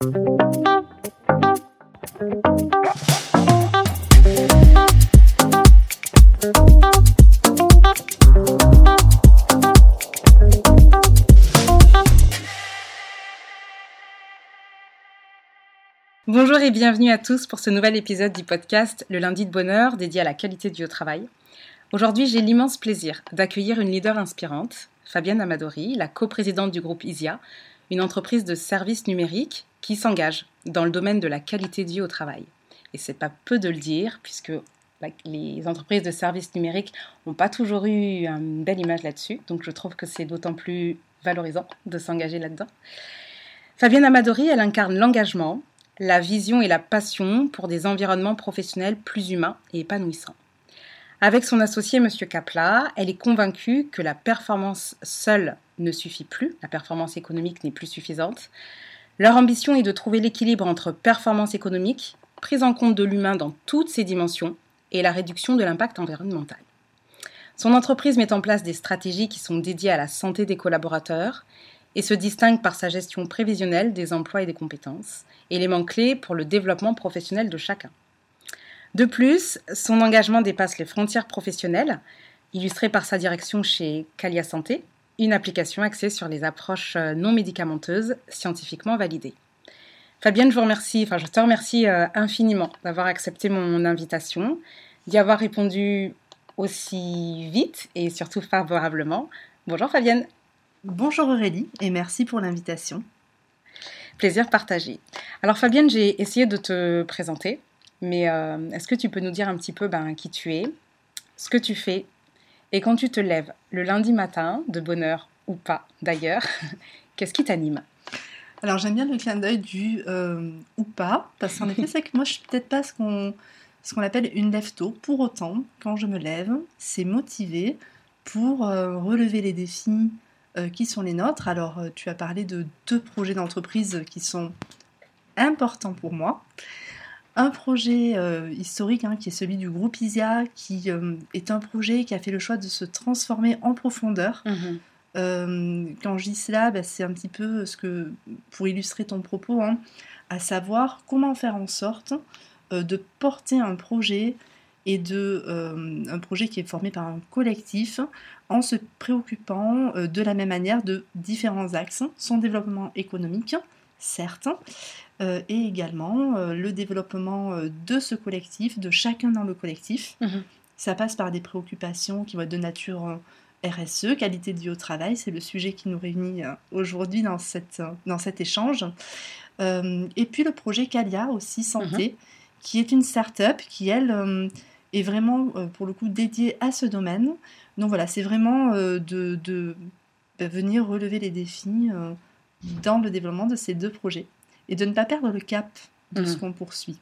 Bonjour et bienvenue à tous pour ce nouvel épisode du podcast Le lundi de bonheur dédié à la qualité du travail. Aujourd'hui, j'ai l'immense plaisir d'accueillir une leader inspirante, Fabienne Amadori, la coprésidente du groupe ISIA, une entreprise de services numériques qui s'engage dans le domaine de la qualité de vie au travail. Et c'est pas peu de le dire, puisque les entreprises de services numériques n'ont pas toujours eu une belle image là-dessus, donc je trouve que c'est d'autant plus valorisant de s'engager là-dedans. Fabienne Amadori, elle incarne l'engagement, la vision et la passion pour des environnements professionnels plus humains et épanouissants. Avec son associé M. Kapla, elle est convaincue que la performance seule ne suffit plus, la performance économique n'est plus suffisante. Leur ambition est de trouver l'équilibre entre performance économique, prise en compte de l'humain dans toutes ses dimensions, et la réduction de l'impact environnemental. Son entreprise met en place des stratégies qui sont dédiées à la santé des collaborateurs et se distingue par sa gestion prévisionnelle des emplois et des compétences, élément clé pour le développement professionnel de chacun. De plus, son engagement dépasse les frontières professionnelles, illustré par sa direction chez Calia Santé, une application axée sur les approches euh, non médicamenteuses scientifiquement validées. Fabienne, je vous remercie, enfin je te remercie euh, infiniment d'avoir accepté mon invitation, d'y avoir répondu aussi vite et surtout favorablement. Bonjour Fabienne. Bonjour Aurélie et merci pour l'invitation. Plaisir partagé. Alors Fabienne, j'ai essayé de te présenter, mais euh, est-ce que tu peux nous dire un petit peu ben, qui tu es, ce que tu fais, et quand tu te lèves le lundi matin, de bonne heure ou pas d'ailleurs, qu'est-ce qui t'anime? Alors j'aime bien le clin d'œil du euh, ou pas, parce qu'en effet c'est que moi je suis peut-être pas ce qu'on ce qu'on appelle une lève-tôt. Pour autant, quand je me lève, c'est motivé pour euh, relever les défis qui sont les nôtres. Alors tu as parlé de deux projets d'entreprise qui sont important pour moi. Un projet euh, historique hein, qui est celui du groupe ISIA, qui euh, est un projet qui a fait le choix de se transformer en profondeur. Mhm. Euh, quand je dis cela, bah, c'est un petit peu ce que, pour illustrer ton propos, hein, à savoir comment faire en sorte de porter un projet et de un projet qui est formé par un collectif en se préoccupant de la même manière de différents axes, son développement économique, certes, euh, et également euh, le développement euh, de ce collectif, de chacun dans le collectif. Mhm. Ça passe par des préoccupations qui vont être de nature RSE, qualité de vie au travail, c'est le sujet qui nous réunit aujourd'hui dans, cette, dans cet échange. et puis le projet Calia aussi santé, mhm. qui est une start-up qui, elle, est vraiment pour le coup dédiée à ce domaine. Donc voilà, c'est vraiment de, de bah, venir relever les défis dans le développement de ces deux projets et de ne pas perdre le cap de ce mm. qu'on poursuit.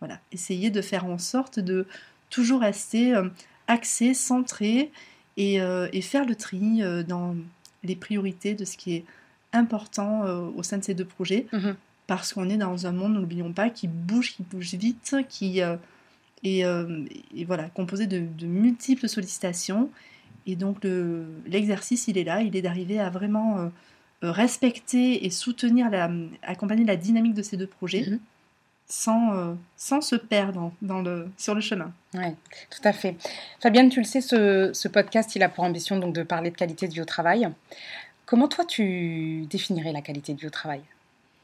Voilà, essayer de faire en sorte de toujours rester euh, axé, centré et, euh, et, faire le tri euh, dans les priorités de ce qui est important au sein de ces deux projets, mm-hmm. parce qu'on est dans un monde, n'oublions pas, qui bouge, qui bouge vite, qui est et, voilà, composé de, de, multiples sollicitations. Et donc l'exercice, il est là, il est d'arriver à vraiment respecter et soutenir, la, accompagner la dynamique de ces deux projets. Mhm. Sans, euh, sans se perdre dans le, sur le chemin. Oui, tout à fait. Fabienne, tu le sais, ce, ce, podcast, il a pour ambition donc, de parler de qualité de vie au travail. Comment toi, tu définirais la qualité de vie au travail?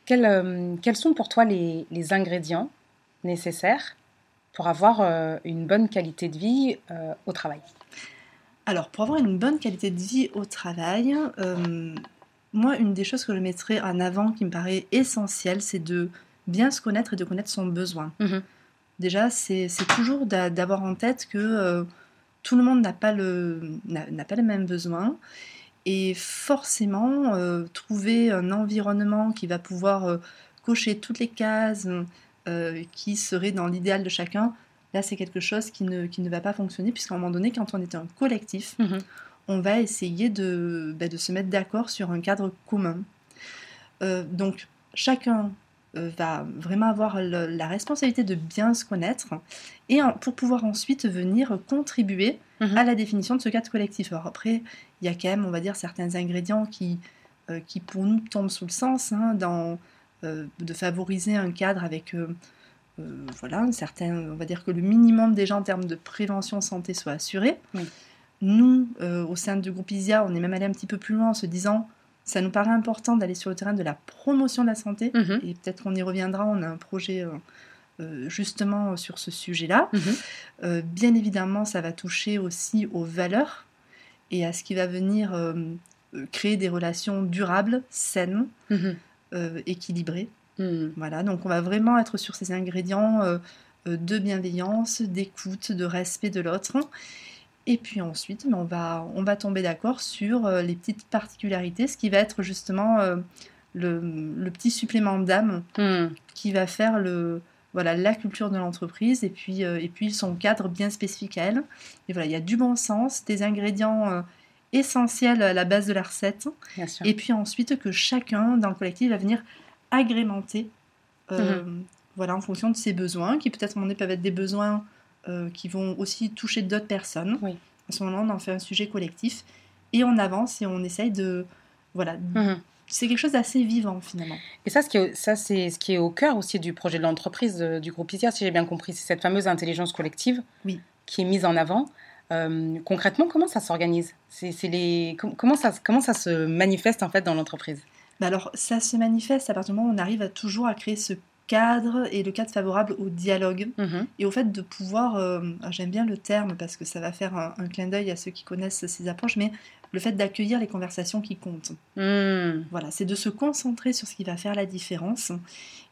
Quels, euh, quels, sont pour toi les, les, ingrédients nécessaires pour avoir une bonne qualité de vie au travail? Alors, pour avoir une bonne qualité de vie au travail, moi, une des choses que je mettrais en avant qui me paraît essentielle, c'est de bien se connaître et de connaître son besoin. Mhm. Déjà, c'est toujours d'avoir en tête que euh, tout le monde n'a pas, le, pas les mêmes besoins. Et forcément, euh, trouver un environnement qui va pouvoir euh, cocher toutes les cases qui seraient dans l'idéal de chacun, là, c'est quelque chose qui ne, qui ne va pas fonctionner, puisqu'à un moment donné, quand on est un collectif, mhm on va essayer de, bah, de se mettre d'accord sur un cadre commun. Euh, donc chacun euh, va vraiment avoir la responsabilité de bien se connaître et pour pouvoir ensuite venir contribuer mhm. à la définition de ce cadre collectif. Alors après, il y a quand même, on va dire, certains ingrédients qui, euh, qui pour nous tombent sous le sens hein, dans de favoriser un cadre avec voilà, un certain, on va dire que le minimum déjà en termes de prévention santé soit assuré. Nous, au sein du groupe ISIA, on est même allé un petit peu plus loin en se disant ça nous paraît important d'aller sur le terrain de la promotion de la santé, mhm. et peut-être qu'on y reviendra, on a un projet euh, euh, justement sur ce sujet-là. Mhm. Euh, bien évidemment, ça va toucher aussi aux valeurs et à ce qui va venir créer des relations durables, saines, mhm. équilibrées. Voilà, donc on va vraiment être sur ces ingrédients de bienveillance, d'écoute, de respect de l'autre. Et puis ensuite, ben, on, va, on va tomber d'accord sur euh, les petites particularités, ce qui va être justement euh, le, petit supplément d'âme hmm. qui va faire le, voilà, la culture de l'entreprise et puis, euh, et puis son cadre bien spécifique à elle. Et voilà, il y a du bon sens, des ingrédients essentiels à la base de la recette. Et puis ensuite que chacun dans le collectif va venir agrémenter hmm. voilà, en fonction de ses besoins, qui peut-être peuvent être des besoins euh, qui vont aussi toucher d'autres personnes. À ce moment-là, on en fait un sujet collectif et on avance et on essaye de. Voilà. Mhm. C'est quelque chose d'assez vivant finalement. Et ça, ça c'est ce qui est au cœur aussi du projet de l'entreprise euh, du groupe ISIA, si j'ai bien compris. C'est cette fameuse intelligence collective oui. qui est mise en avant. Euh, concrètement, comment ça s'organise? C'est, les... comment, ça, comment ça se manifeste en fait dans l'entreprise? Bah alors, ça se manifeste à partir du moment où on arrive à toujours à créer ce cadre et le cadre favorable au dialogue mhm. et au fait de pouvoir, euh, j'aime bien le terme parce que ça va faire un, clin d'œil à ceux qui connaissent ces approches, mais le fait d'accueillir les conversations qui comptent. Hmm. Voilà, c'est de se concentrer sur ce qui va faire la différence.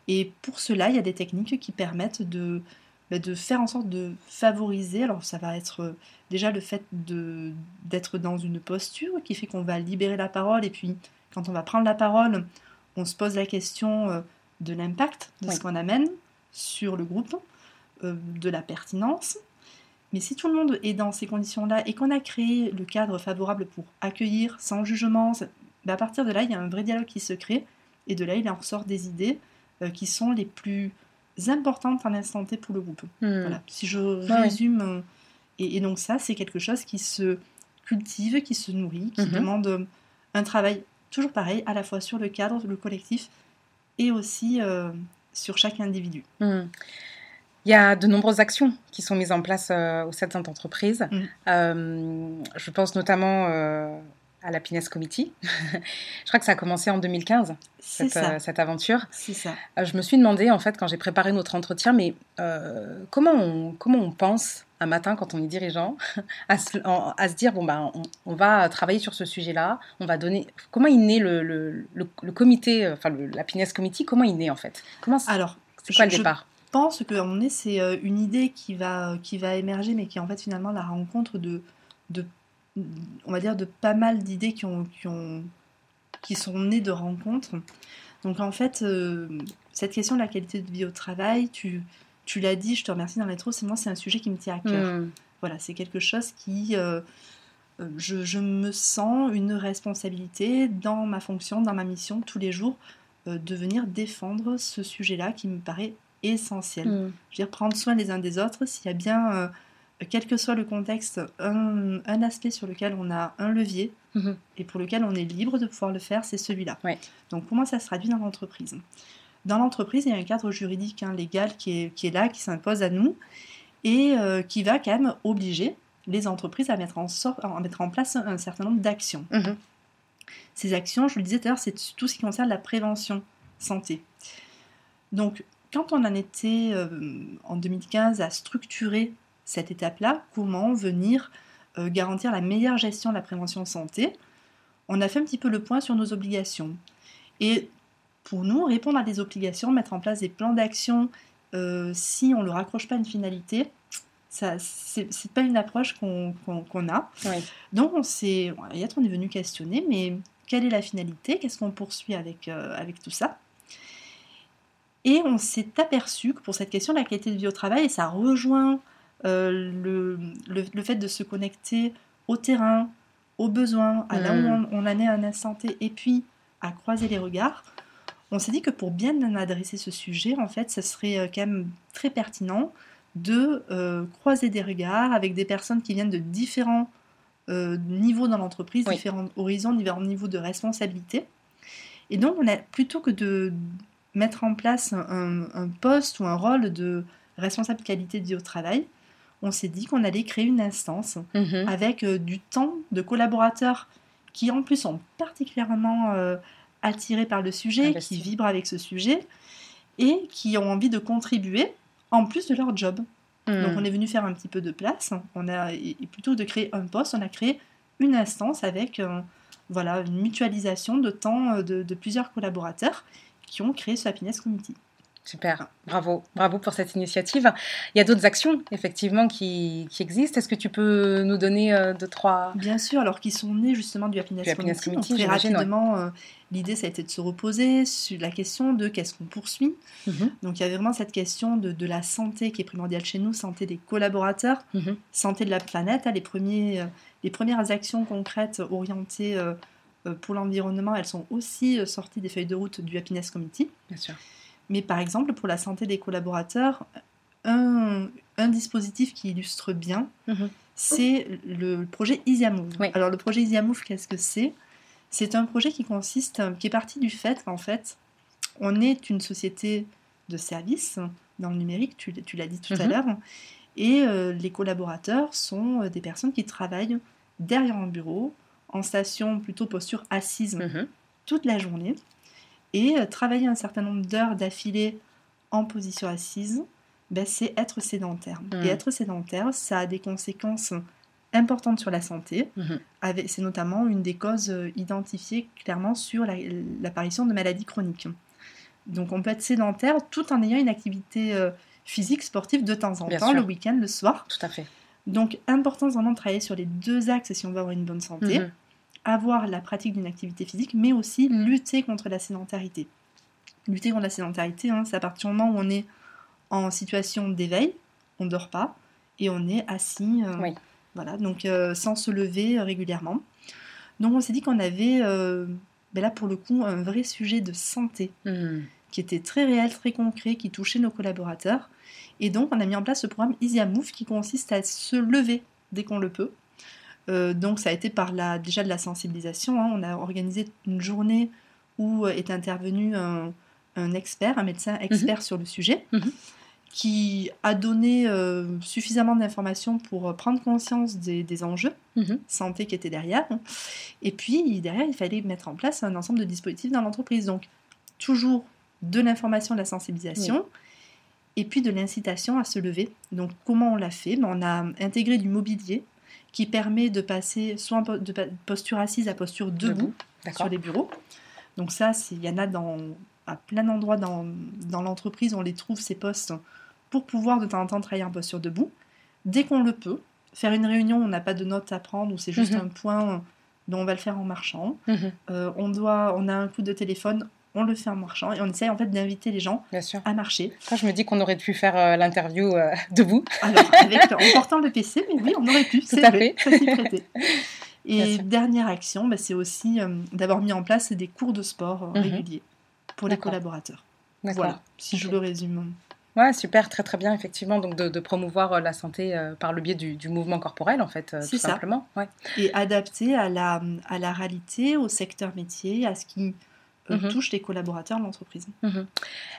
Et pour cela, il y a des techniques qui permettent de, bah, de faire en sorte de favoriser. Alors, ça va être euh, déjà le fait d'être dans une posture qui fait qu'on va libérer la parole. Et puis, quand on va prendre la parole, on se pose la question. De l'impact de ce qu'on amène sur le groupe, euh, de la pertinence. Mais si tout le monde est dans ces conditions-là et qu'on a créé le cadre favorable pour accueillir sans jugement, bah, à partir de là, il y a un vrai dialogue qui se crée et de là, il en ressort des idées euh, qui sont les plus importantes à l'instant T pour le groupe. Hmm. Voilà. Si je résume, euh, et, donc ça, c'est quelque chose qui se cultive, qui se nourrit, qui mhm. demande un travail toujours pareil, à la fois sur le cadre, le collectif, et aussi euh, sur chaque individu. Hmm. Il y a de nombreuses actions qui sont mises en place euh, au sein de cette entreprise. Hmm. Euh, je pense notamment à la Pines Committee. je crois que ça a commencé en 2015, cette, cette, aventure. C'est ça. je me suis demandé, en fait, quand j'ai préparé notre entretien, mais comment, on, comment on pense un matin quand on est dirigeant à se, à se dire bon bah on, va travailler sur ce sujet-là, on va donner comment il naît le, le, le, comité, euh, enfin la Pines Committee, comment il naît en fait? Comment alors c'est quoi le départ? Je pense que on est c'est euh, une idée qui va qui va émerger mais qui est en fait finalement la rencontre de de on va dire de pas mal d'idées qui ont qui ont qui sont nées de rencontres. Donc en fait euh, cette question de la qualité de vie au travail, tu tu l'as dit, je te remercie dans l'intro, c'est moi, c'est un sujet qui me tient à cœur. Hmm. Voilà, c'est quelque chose qui. Euh, euh, je, me sens une responsabilité dans ma fonction, dans ma mission tous les jours, euh, de venir défendre ce sujet-là qui me paraît essentiel. Hmm. Je veux dire, prendre soin les uns des autres, s'il y a bien, quel que soit le contexte, un, aspect sur lequel on a un levier hmm. et pour lequel on est libre de pouvoir le faire, c'est celui-là. Donc, comment ça se traduit dans l'entreprise dans l'entreprise, il y a un cadre juridique, hein, légal qui est, qui est, là, qui s'impose à nous, et euh, qui va quand même obliger les entreprises à mettre en, à mettre en place un, certain nombre d'actions. Mhm. Ces actions, je le disais tout à l'heure, c'est tout ce qui concerne la prévention santé. Donc, quand on en était euh, en 2015 à structurer cette étape-là, comment venir euh, garantir la meilleure gestion de la prévention santé, on a fait un petit peu le point sur nos obligations. Et pour nous, répondre à des obligations, mettre en place des plans d'action, euh, si on ne le raccroche pas à une finalité, ça c'est pas une approche qu'on a. Donc on s'est, on est venu questionner, mais quelle est la finalité? Qu'est-ce qu'on poursuit avec, euh, avec tout ça? Et on s'est aperçu que pour cette question de la qualité de vie au travail, et ça rejoint euh, le, le, fait de se connecter au terrain, aux besoins, à là où mm. on, on en est à un instant T, et puis à croiser les regards, on s'est dit que pour bien adresser ce sujet, en fait, ce serait euh, quand même très pertinent de euh, croiser des regards avec des personnes qui viennent de différents euh, niveaux dans l'entreprise, différents horizons, différents niveaux de responsabilité. Et donc, on a, plutôt que de, mettre en place un, un poste ou un rôle de responsable qualité de vie au travail, on s'est dit qu'on allait créer une instance Mhm. avec euh, du temps de collaborateurs qui en plus sont particulièrement euh, attirés par le sujet, Investis. qui vibrent avec ce sujet et qui ont envie de contribuer en plus de leur job. Donc Mhm. on est venu faire un petit peu de place. On a, et plutôt de créer un poste, on a créé une instance avec euh, voilà, une mutualisation de temps de, de plusieurs collaborateurs qui ont créé ce Happiness Committee. Super, bravo, bravo pour cette initiative. Il y a d'autres actions, effectivement, qui, qui existent. Est-ce que tu peux nous donner euh, deux, trois... Bien sûr, alors qu'ils sont nés justement du Happiness, Du Happiness Committee. Donc, Committee, très ouais. rapidement, euh, l'idée ça a été de se reposer sur la question de qu'est-ce qu'on poursuit. Mhm, Donc il y avait vraiment cette question de, de la santé qui est primordiale chez nous, santé des collaborateurs, mhm. santé de la planète. hein. les, premiers, euh, les premières actions concrètes orientées euh, pour l'environnement, elles sont aussi sorties des feuilles de route du Happiness Committee. Bien sûr. Mais par exemple, pour la santé des collaborateurs, un, un dispositif qui illustre bien, Mhm. c'est le projet Easy Move. Oui. Alors le projet Easy Move, qu'est-ce que c'est? C'est un projet qui consiste, qui est parti du fait qu'en fait, on est une société de services dans le numérique, tu, tu l'as dit tout à Mhm. l'heure, et euh, les collaborateurs sont euh, des personnes qui travaillent derrière un bureau, en station plutôt posture assise Mhm. toute la journée et euh, travailler un certain nombre d'heures d'affilée en position assise, ben, c'est être sédentaire. Mm. Et être sédentaire, ça a des conséquences importantes sur la santé. Avec- C'est notamment une des causes euh, identifiées clairement sur la- l'apparition de maladies chroniques. Donc on peut être sédentaire tout en ayant une activité euh, physique, sportive de temps en Bien temps, sûr. le week-end, le soir. Tout à fait. Donc importance vraiment de travailler sur les deux axes si on veut avoir une bonne santé Mhm. Avoir la pratique d'une activité physique, mais aussi lutter contre la sédentarité. Lutter contre la sédentarité, hein, c'est à partir du moment où on est en situation d'éveil, on ne dort pas, et on est assis, euh, Oui. voilà, donc euh, sans se lever euh, régulièrement. Donc on s'est dit qu'on avait, euh, ben là pour le coup, un vrai sujet de santé Mhm. qui était très réel, très concret, qui touchait nos collaborateurs. Et donc, on a mis en place ce programme Easy Move qui consiste à se lever dès qu'on le peut. Euh, donc, ça a été par la, déjà de la sensibilisation. hein. On a organisé une journée où euh, est intervenu un, un expert, un médecin expert sur le sujet, Mhm. qui a donné euh, suffisamment d'informations pour prendre conscience des, des enjeux Mhm. santé qui étaient derrière. Et puis, derrière, il fallait mettre en place un ensemble de dispositifs dans l'entreprise. Donc, toujours de l'information, de la sensibilisation, et puis de l'incitation à se lever. Donc, comment on l'a fait? Ben, On a intégré du mobilier qui permet de passer soit de posture assise à posture debout, Debout. sur les bureaux. Donc ça, il y en a dans, à plein d'endroits dans, dans l'entreprise, on les trouve, ces postes, pour pouvoir de temps en temps travailler en posture debout. Dès qu'on le peut, faire une réunion, on n'a pas de notes à prendre, ou c'est juste Mhm. un point dont on va le faire en marchant. Mhm. Euh, on, doit, on a un coup de téléphone, on le fait en marchant, et on essaye en fait d'inviter les gens Bien sûr. à marcher. Moi, je me dis qu'on aurait pu faire euh, l'interview euh, debout. Alors, avec, en portant le PC, mais oui, on aurait pu, c'est ça s'y prêtait. Bien Et dernière action, bah, c'est aussi euh, d'avoir mis en place des cours de sport Mhm. réguliers pour les collaborateurs. D'accord. Voilà, si je le résume. Ouais, super, très très bien, effectivement. Donc de, de promouvoir la santé euh, par le biais du, du mouvement corporel, en fait, euh, C'est tout ça. simplement. Ouais. Et adapté à la, à la réalité, au secteur métier, à ce qui euh, Mhm. touche les collaborateurs de l'entreprise. Mhm.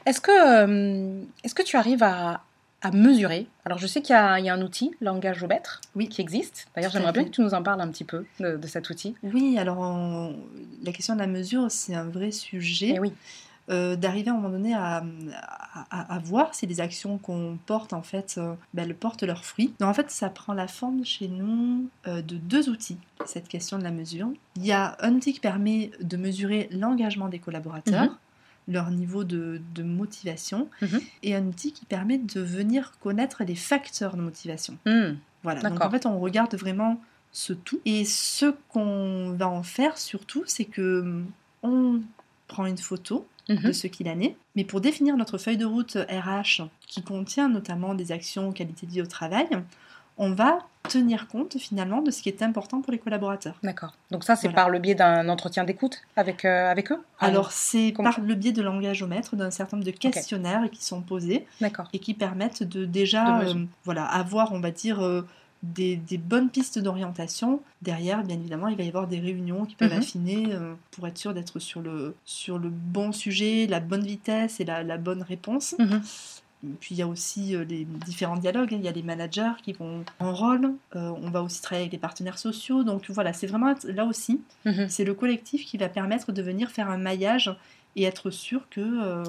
Est-ce que, euh, que tu arrives à, à mesurer? Alors, je sais qu'il y a, il y a un outil, langage-au-mètre, Oui. qui existe. D'ailleurs, j'aimerais bien que tu nous en parles un petit peu de, de cet outil. Oui, alors on- la question de la mesure, c'est un vrai sujet. Et oui. Euh, d'arriver à un moment donné à, à- voir si les actions qu'on porte, en fait, euh, ben, elles portent leurs fruits. Donc, en fait, ça prend la forme chez nous euh, de deux outils, cette question de la mesure. Il y a un outil qui permet de mesurer l'engagement des collaborateurs, Mhm. leur niveau de, de motivation, Mhm. et un outil qui permet de venir connaître les facteurs de motivation. Hmm. Voilà, donc en fait, on regarde vraiment ce tout. Et ce qu'on va en faire surtout, c'est que hum, on prend une photo Mhm. de ce qu'il en est, mais pour définir notre feuille de route RH, qui contient notamment des actions qualité de vie au travail, on va tenir compte finalement de ce qui est important pour les collaborateurs. D'accord. Donc ça, c'est Voilà. par le biais d'un entretien d'écoute avec, euh, avec eux Alors c'est comment- par le biais de l'engagomètre d'un certain nombre de questionnaires qui sont posés et qui permettent de déjà De euh, voilà, avoir, on va dire, euh, des, des bonnes pistes d'orientation. Derrière, bien évidemment, il va y avoir des réunions qui peuvent Mhm. affiner euh, pour être sûr d'être sur le, sur le bon sujet, la bonne vitesse et la, la bonne réponse. Mhm. Puis il y a aussi euh, les différents dialogues. Il y a les managers qui vont en rôle. Euh, on va aussi travailler avec les partenaires sociaux. Donc voilà, c'est vraiment là aussi, Mhm. c'est le collectif qui va permettre de venir faire un maillage et être sûr que euh,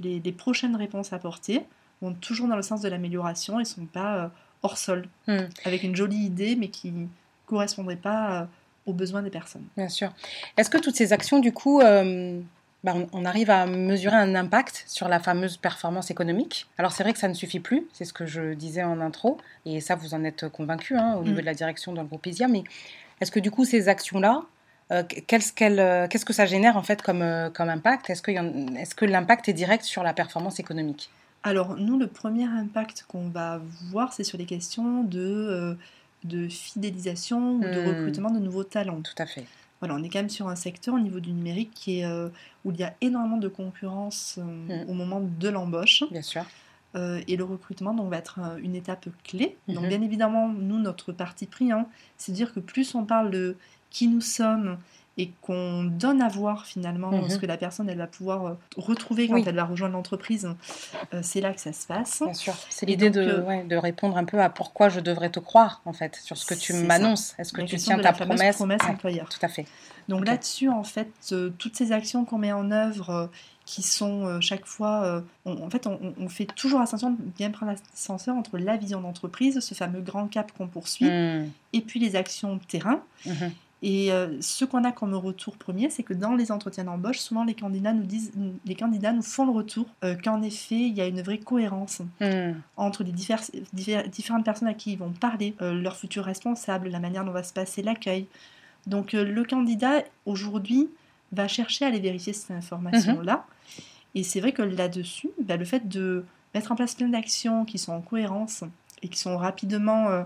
les, les prochaines réponses apportées vont toujours dans le sens de l'amélioration et ne sont pas hors sol, Mhm. avec une jolie idée mais qui ne correspondrait pas euh, aux besoins des personnes. Bien sûr. Est-ce que toutes ces actions, du coup, euh, bah, on, on arrive à mesurer un impact sur la fameuse performance économique? Alors c'est vrai que ça ne suffit plus, c'est ce que je disais en intro, et ça vous en êtes convaincu hein, au niveau Mm. de la direction dans le groupe ISIA, mais est-ce que du coup ces actions-là, euh, qu'est-ce qu'elles, euh, qu'est-ce que ça génère en fait comme, comme impact? Est-ce que, y en- est-ce que l'impact est direct sur la performance économique? Alors nous, le premier impact qu'on va voir, c'est sur les questions de, euh, de fidélisation ou de Hmm. recrutement de nouveaux talents. Tout à fait. Voilà, on est quand même sur un secteur au niveau du numérique qui est, euh, où il y a énormément de concurrence euh, Mm. au moment de l'embauche. Bien sûr. Euh, et le recrutement donc, va être une étape clé. Donc Mhm. bien évidemment, nous, notre parti pris, hein, c'est de dire que plus on parle de qui nous sommes et qu'on donne à voir finalement Mhm. ce que la personne elle va pouvoir euh, retrouver quand Oui. elle va rejoindre l'entreprise, euh, c'est là que ça se passe. Bien sûr. C'est l'idée de, euh, ouais, de répondre un peu à pourquoi je devrais te croire, en fait, sur ce que tu m'annonces. Est-ce que La tu tiens ta promesse? promesse employeur. Tout à fait. Donc là-dessus, en fait, euh, toutes ces actions qu'on met en œuvre, qui sont chaque fois, on- en fait, on, fait toujours attention de bien prendre l'ascenseur entre la vision d'entreprise, ce fameux grand cap qu'on poursuit, Hmm. et puis les actions terrain. Mhm. Et euh, ce qu'on a comme retour premier, c'est que dans les entretiens d'embauche, souvent les candidats nous disent, les candidats nous font le retour euh, qu'en effet, il y a une vraie cohérence Hmm. entre les divers- divers- différentes personnes à qui ils vont parler, euh, leurs futurs responsables, la manière dont va se passer l'accueil. Donc euh, le candidat, aujourd'hui, va chercher à aller vérifier ces informations-là. Et c'est vrai que là-dessus, bah, le fait de mettre en place plein d'actions qui sont en cohérence et qui sont rapidement,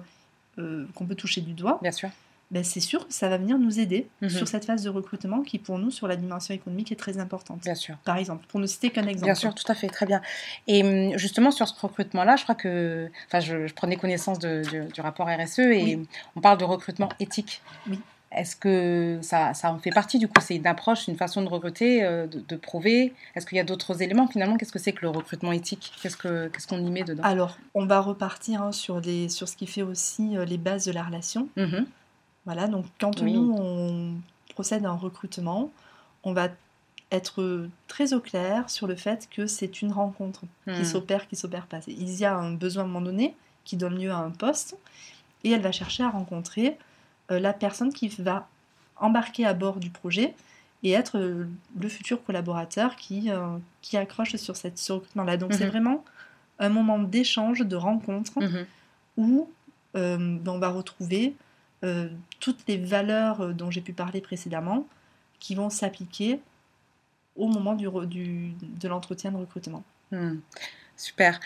qu'on peut toucher du doigt, Bien sûr. Ben, c'est sûr que ça va venir nous aider Mhm. sur cette phase de recrutement qui, pour nous, sur la dimension économique, est très importante. Bien sûr. Par exemple, pour ne citer qu'un exemple. Bien sûr, tout à fait, très bien. Et hum, justement, sur ce recrutement-là, je crois que. Enfin, je, je prenais connaissance de- du, du rapport RSE et Oui. on parle de recrutement éthique. Oui. Est-ce que ça, ça en fait partie du coup? C'est une approche, une façon de recruter, euh, de, de prouver? Est-ce qu'il y a d'autres éléments finalement? Qu'est-ce que c'est que le recrutement éthique? Qu'est-ce que- qu'est-ce qu'on y met dedans? Alors, on va repartir hein, sur, les, sur ce qui fait aussi euh, les bases de la relation. Mhm. Voilà, donc quand Oui. nous, on procède à un recrutement, on va être très au clair sur le fait que c'est une rencontre qui Hmm. s'opère, qui s'opère pas. Il y a un besoin à un moment donné qui donne lieu à un poste et elle va chercher à rencontrer euh, la personne qui va embarquer à bord du projet et être euh, le futur collaborateur qui, euh, qui accroche sur cette, ce recrutement-là. Donc c'est Mhm. vraiment un moment d'échange, de rencontre Mhm. où ben, on va retrouver euh, toutes les valeurs euh, dont j'ai pu parler précédemment qui vont s'appliquer au moment du, re- du- de l'entretien de recrutement. Hmm. Super.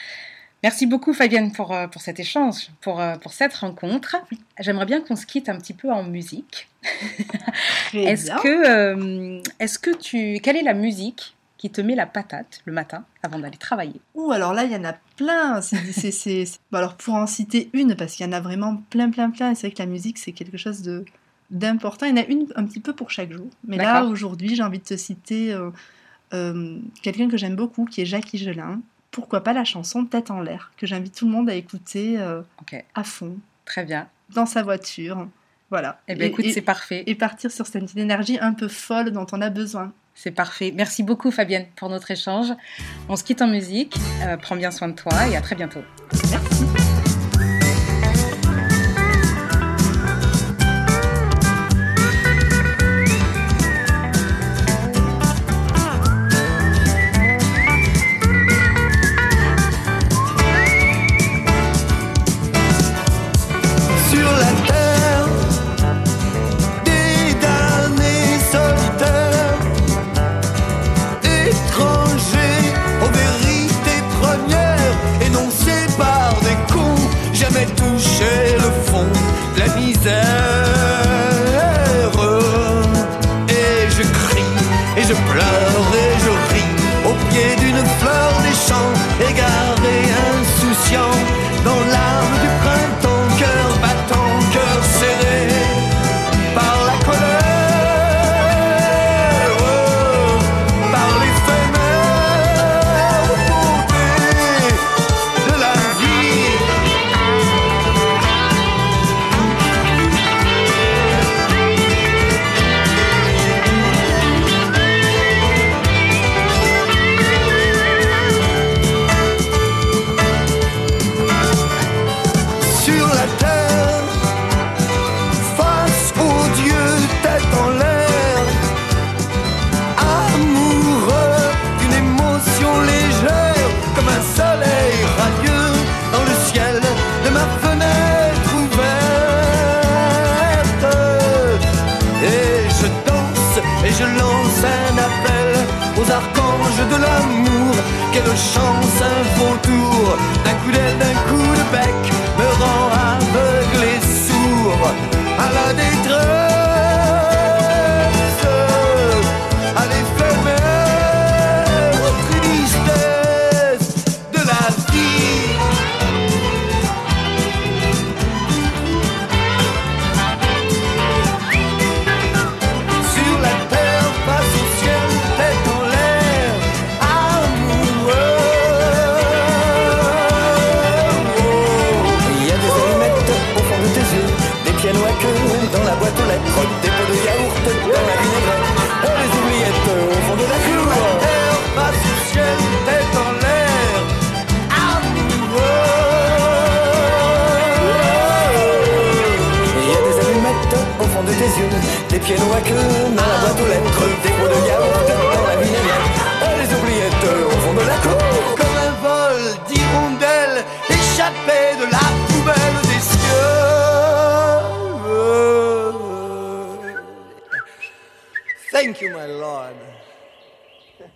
Merci beaucoup Fabienne pour, euh, pour cet échange, pour, pour cette rencontre. J'aimerais bien qu'on se quitte un petit peu en musique. Est-ce que, euh, est-ce que tu... Quelle est la musique qui te met la patate le matin avant d'aller travailler Ouh, alors là, il y en a plein. C'est, Bon, alors pour en citer une, parce qu'il y en a vraiment plein, plein, plein. Et c'est vrai que la musique, c'est quelque chose de d'important. Il y en a une un petit peu pour chaque jour. Mais là, aujourd'hui, j'ai envie de te citer euh, euh, quelqu'un que j'aime beaucoup, qui est Jacques Higelin. Pourquoi pas la chanson Tête en l'air, que j'invite tout le monde à écouter euh, à fond, très bien. dans sa voiture. Voilà. Eh bien écoute, c'est parfait. et partir sur cette énergie un peu folle dont on a besoin. C'est parfait. Merci beaucoup Fabienne pour notre échange. On se quitte en musique. Euh, prends bien soin de toi et à très bientôt.